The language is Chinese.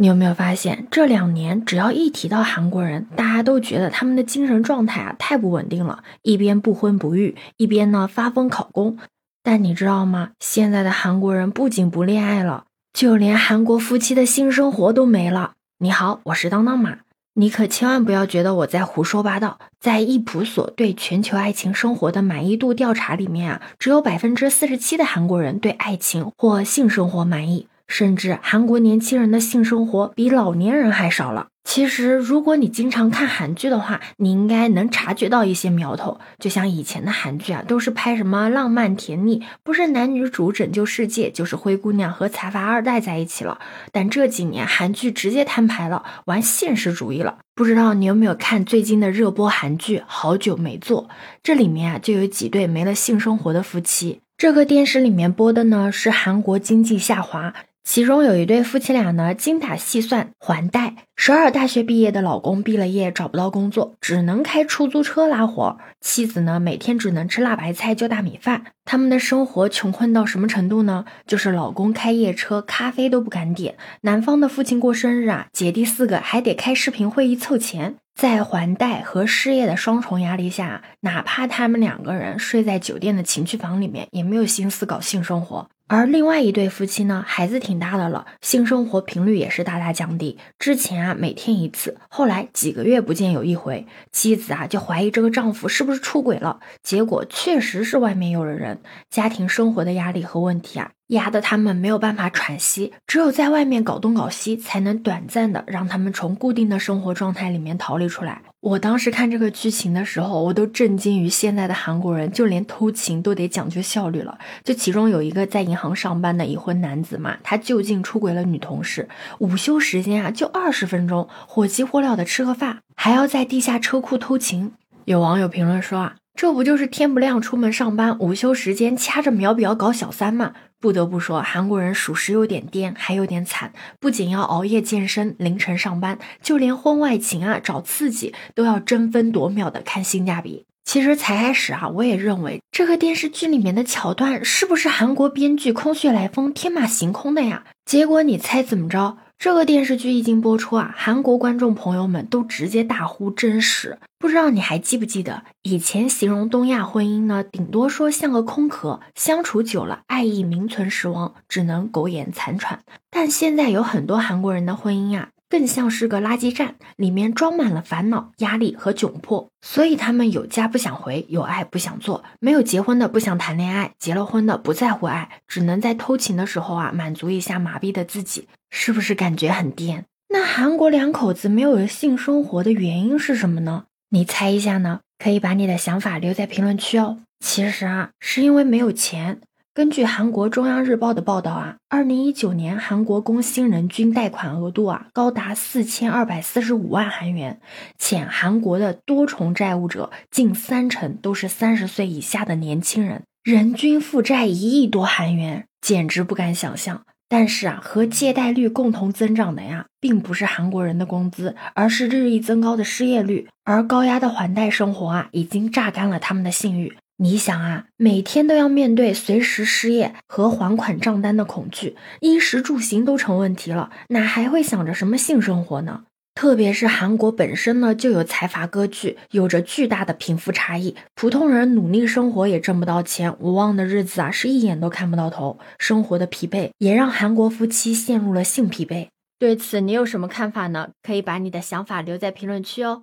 你有没有发现，这两年只要一提到韩国人，大家都觉得他们的精神状态啊太不稳定了，一边不婚不育，一边呢发疯考公。但你知道吗？现在的韩国人不仅不恋爱了，就连韩国夫妻的性生活都没了。你好，我是当当马，你可千万不要觉得我在胡说八道。在易普所对全球爱情生活的满意度调查里面啊，只有百分之四十七的韩国人对爱情或性生活满意。甚至韩国年轻人的性生活比老年人还少了。其实，如果你经常看韩剧的话，你应该能察觉到一些苗头。就像以前的韩剧啊，都是拍什么浪漫甜蜜，不是男女主拯救世界，就是灰姑娘和财阀二代在一起了。但这几年韩剧直接摊牌了，玩现实主义了。不知道你有没有看最近的热播韩剧《好久没做》？这里面啊，就有几对没了性生活的夫妻。这个电视里面播的呢，是韩国经济下滑。其中有一对夫妻俩呢，精打细算还贷。十二大学毕业的老公毕了业找不到工作，只能开出租车拉活。妻子呢，每天只能吃辣白菜就大米饭。他们的生活穷困到什么程度呢？就是老公开夜车，咖啡都不敢点。男方的父亲过生日啊，姐弟四个还得开视频会议凑钱。在还贷和失业的双重压力下，哪怕他们两个人睡在酒店的情趣房里面，也没有心思搞性生活。而另外一对夫妻呢，孩子挺大的了，性生活频率也是大大降低。之前啊，每天一次，后来几个月不见有一回。妻子啊，就怀疑这个丈夫是不是出轨了。结果确实是外面有了人。家庭生活的压力和问题啊。压得他们没有办法喘息，只有在外面搞东搞西，才能短暂的让他们从固定的生活状态里面逃离出来。我当时看这个剧情的时候，我都震惊于现在的韩国人，就连偷情都得讲究效率了。就其中有一个在银行上班的已婚男子嘛，他就近出轨了女同事，午休时间啊就二十分钟，火急火燎的吃个饭，还要在地下车库偷情。有网友评论说啊，这不就是天不亮出门上班，午休时间掐着秒表搞小三吗？不得不说，韩国人属实有点颠，还有点惨。不仅要熬夜健身，凌晨上班，就连婚外情啊，找刺激都要争分夺秒的看性价比。其实才开始啊，我也认为这个电视剧里面的桥段是不是韩国编剧空穴来风、天马行空的呀？结果你猜怎么着？这个电视剧一经播出啊，韩国观众朋友们都直接大呼真实。不知道你还记不记得，以前形容东亚婚姻呢，顶多说像个空壳，相处久了，爱意名存实亡，只能苟延残喘。但现在有很多韩国人的婚姻啊。更像是个垃圾站，里面装满了烦恼、压力和窘迫，所以他们有家不想回，有爱不想做，没有结婚的不想谈恋爱，结了婚的不在乎爱，只能在偷情的时候啊满足一下麻痹的自己，是不是感觉很颠？那韩国两口子没有了性生活的原因是什么呢？你猜一下呢？可以把你的想法留在评论区哦。其实啊，是因为没有钱。根据韩国中央日报的报道啊，二零一九年韩国工薪人均贷款额度啊高达四千二百四十五万韩元，且韩国的多重债务者近三成都是三十岁以下的年轻人，人均负债一亿多韩元，简直不敢想象。但是啊，和借贷率共同增长的呀，并不是韩国人的工资，而是日益增高的失业率，而高压的还贷生活啊，已经榨干了他们的信誉。你想啊，每天都要面对随时失业和还款账单的恐惧，衣食住行都成问题了，哪还会想着什么性生活呢？特别是韩国本身呢就有财阀割据，有着巨大的贫富差异，普通人努力生活也挣不到钱，无望的日子啊是一眼都看不到头，生活的疲惫也让韩国夫妻陷入了性疲惫。对此你有什么看法呢？可以把你的想法留在评论区哦。